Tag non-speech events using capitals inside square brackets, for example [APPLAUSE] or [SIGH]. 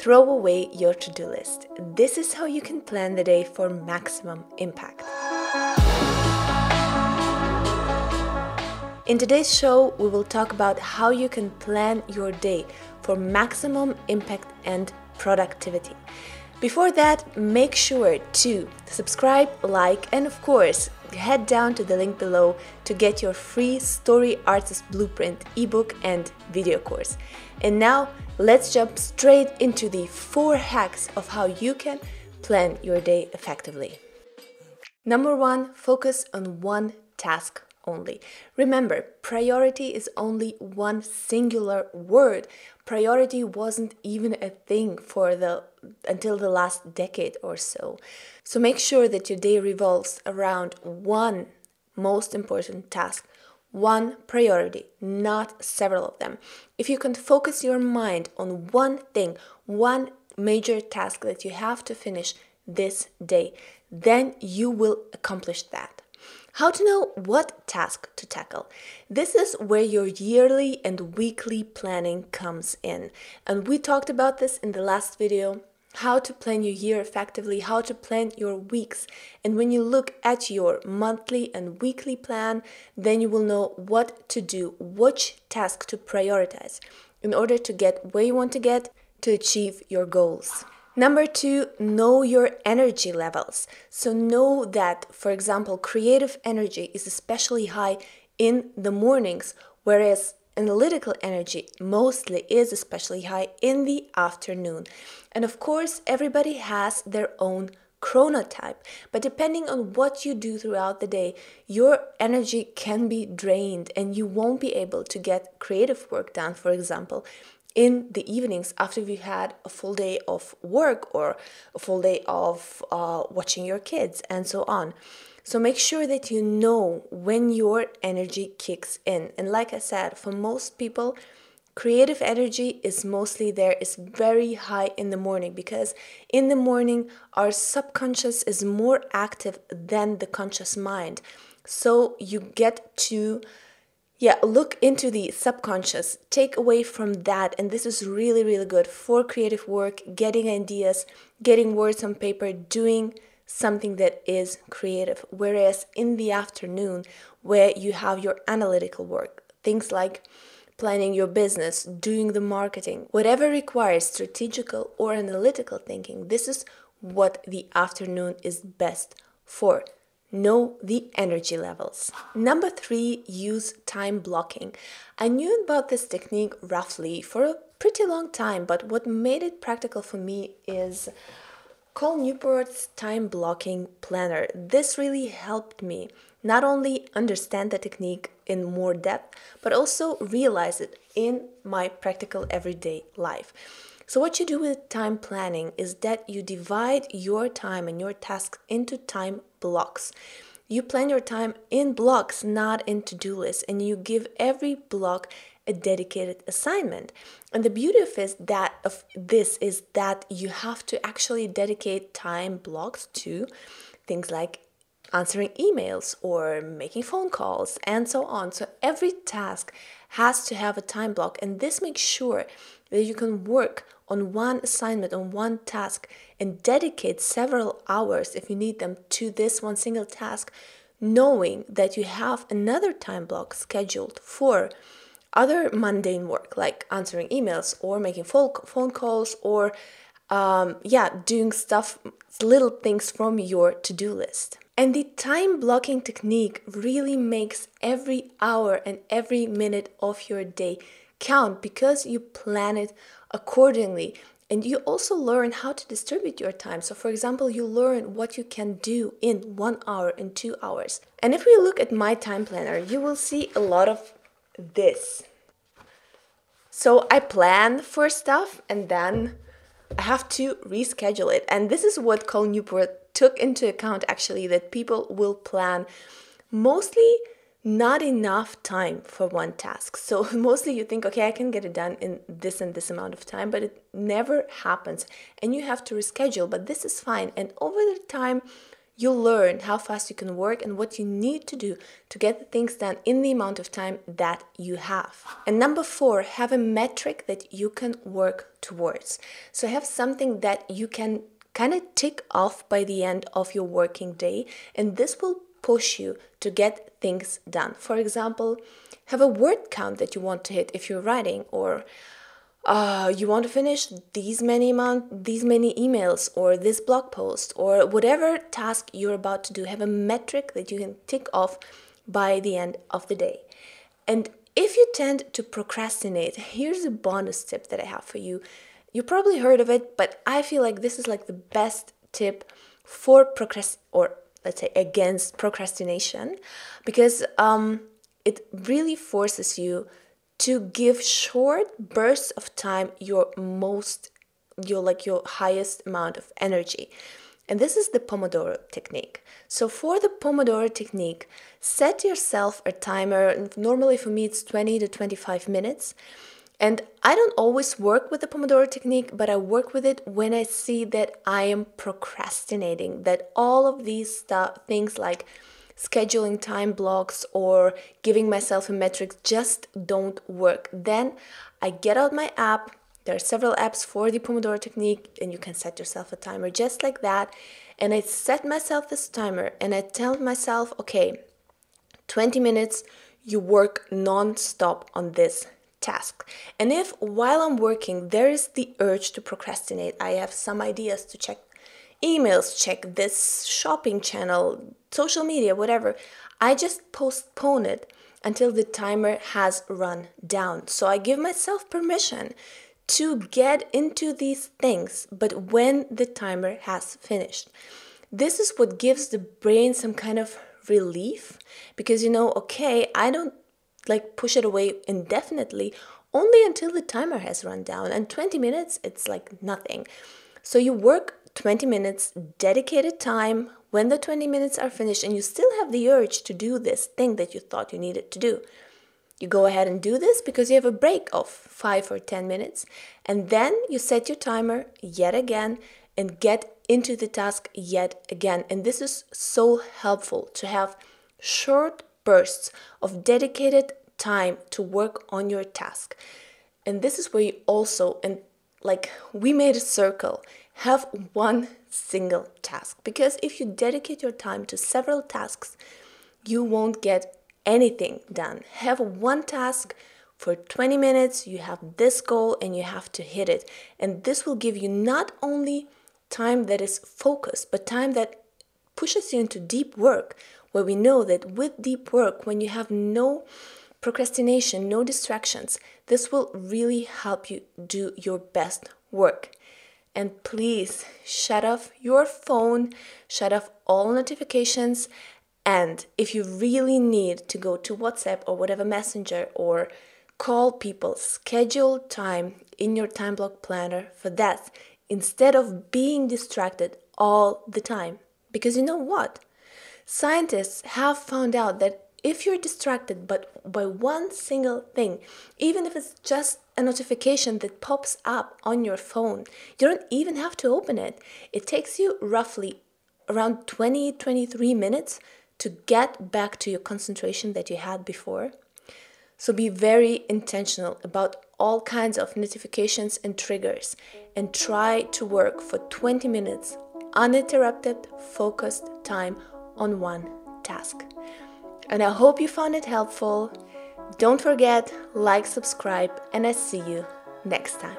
Throw away your to do list. This is how you can plan the day for maximum impact. In today's show, we will talk about how you can plan your day for maximum impact and productivity. Before that, make sure to subscribe, like, and of course, head down to the link below to get your free Story Artist Blueprint ebook and video course. And now, let's jump straight into the four hacks of how you can plan your day effectively. Number one, focus on one task only. Remember, priority is only one singular word. Priority wasn't even a thing for the until the last decade or so. So make sure that your day revolves around one most important task, one priority, not several of them. If you can focus your mind on one thing, one major task that you have to finish this day, then you will accomplish that. How to know what task to tackle. This is where your yearly and weekly planning comes in. And we talked about this in the last video how to plan your year effectively, how to plan your weeks. And when you look at your monthly and weekly plan, then you will know what to do, which task to prioritize in order to get where you want to get to achieve your goals. Number two, know your energy levels. So, know that, for example, creative energy is especially high in the mornings, whereas analytical energy mostly is especially high in the afternoon. And of course, everybody has their own chronotype, but depending on what you do throughout the day, your energy can be drained and you won't be able to get creative work done, for example, in the evenings after you had a full day of work or a full day of uh, watching your kids and so on. So make sure that you know when your energy kicks in. And like I said, for most people, creative energy is mostly there is very high in the morning because in the morning our subconscious is more active than the conscious mind. So you get to yeah, look into the subconscious, take away from that, and this is really, really good for creative work, getting ideas, getting words on paper, doing something that is creative. Whereas in the afternoon, where you have your analytical work, things like planning your business, doing the marketing, whatever requires strategical or analytical thinking, this is what the afternoon is best for. Know the energy levels. Number three, use time blocking. I knew about this technique roughly for a pretty long time, but what made it practical for me is Cal Newport's time blocking planner. This really helped me not only understand the technique in more depth, but also realize it in my practical everyday life. So, what you do with time planning is that you divide your time and your tasks into time blocks. You plan your time in blocks, not in to do lists, and you give every block a dedicated assignment. And the beauty of is that of this is that you have to actually dedicate time blocks to things like answering emails or making phone calls and so on. So every task has to have a time block and this makes sure that you can work on one assignment, on one task, and dedicate several hours if you need them to this one single task, knowing that you have another time block scheduled for other mundane work like answering emails or making phone calls or um, yeah doing stuff little things from your to-do list. And the time blocking technique really makes every hour and every minute of your day count because you plan it accordingly. And you also learn how to distribute your time. So, for example, you learn what you can do in one hour, in two hours. And if we look at my time planner, you will see a lot of this. So, I plan for stuff and then I have to reschedule it. And this is what Cal Newport took into account actually that people will plan mostly not enough time for one task. So [LAUGHS] mostly you think, okay, I can get it done in this and this amount of time, but it never happens. And you have to reschedule, but this is fine. And over the time, you'll learn how fast you can work and what you need to do to get the things done in the amount of time that you have. And number four, have a metric that you can work towards. So have something that you can kind of tick off by the end of your working day, and this will push you to get things done. For example, have a word count that you want to hit if you're writing, or uh, you want to finish these many amount, these many emails, or this blog post, or whatever task you're about to do. Have a metric that you can tick off by the end of the day. And if you tend to procrastinate, here's a bonus tip that I have for you. You probably heard of it, but I feel like this is like the best tip for procrast or let's say against procrastination because um, it really forces you to give short bursts of time your most your like your highest amount of energy. And this is the pomodoro technique. So for the pomodoro technique set yourself a timer. Normally for me it's 20 to 25 minutes and I don't always work with the Pomodoro technique, but I work with it when I see that I am procrastinating, that all of these stuff, things like scheduling time blocks or giving myself a metric just don't work. Then I get out my app. There are several apps for the Pomodoro technique, and you can set yourself a timer just like that. And I set myself this timer and I tell myself, okay, 20 minutes, you work non stop on this task. And if while I'm working there is the urge to procrastinate, I have some ideas to check emails, check this shopping channel, social media, whatever, I just postpone it until the timer has run down. So I give myself permission to get into these things, but when the timer has finished. This is what gives the brain some kind of relief because you know, okay, I don't like push it away indefinitely only until the timer has run down. And 20 minutes it's like nothing. So you work 20 minutes dedicated time when the 20 minutes are finished and you still have the urge to do this thing that you thought you needed to do. You go ahead and do this because you have a break of 5 or 10 minutes and then you set your timer yet again and get into the task yet again. And this is so helpful to have short bursts of dedicated time to work on your task. And this is where you also, and like we made a circle, have one single task. Because if you dedicate your time to several tasks, you won't get anything done. Have one task for 20 minutes, you have this goal and you have to hit it. And this will give you not only time that is focused, but time that pushes you into deep work where we know that with deep work, when you have no procrastination, no distractions, this will really help you do your best work. And please shut off your phone, shut off all notifications. And if you really need to go to WhatsApp or whatever messenger or call people, schedule time in your time block planner for that instead of being distracted all the time. Because you know what? Scientists have found out that if you're distracted but by one single thing, even if it's just a notification that pops up on your phone, you don't even have to open it. It takes you roughly around 20 23 minutes to get back to your concentration that you had before. So be very intentional about all kinds of notifications and triggers and try to work for 20 minutes uninterrupted, focused time on one task. And I hope you found it helpful. Don't forget, like, subscribe, and I see you next time.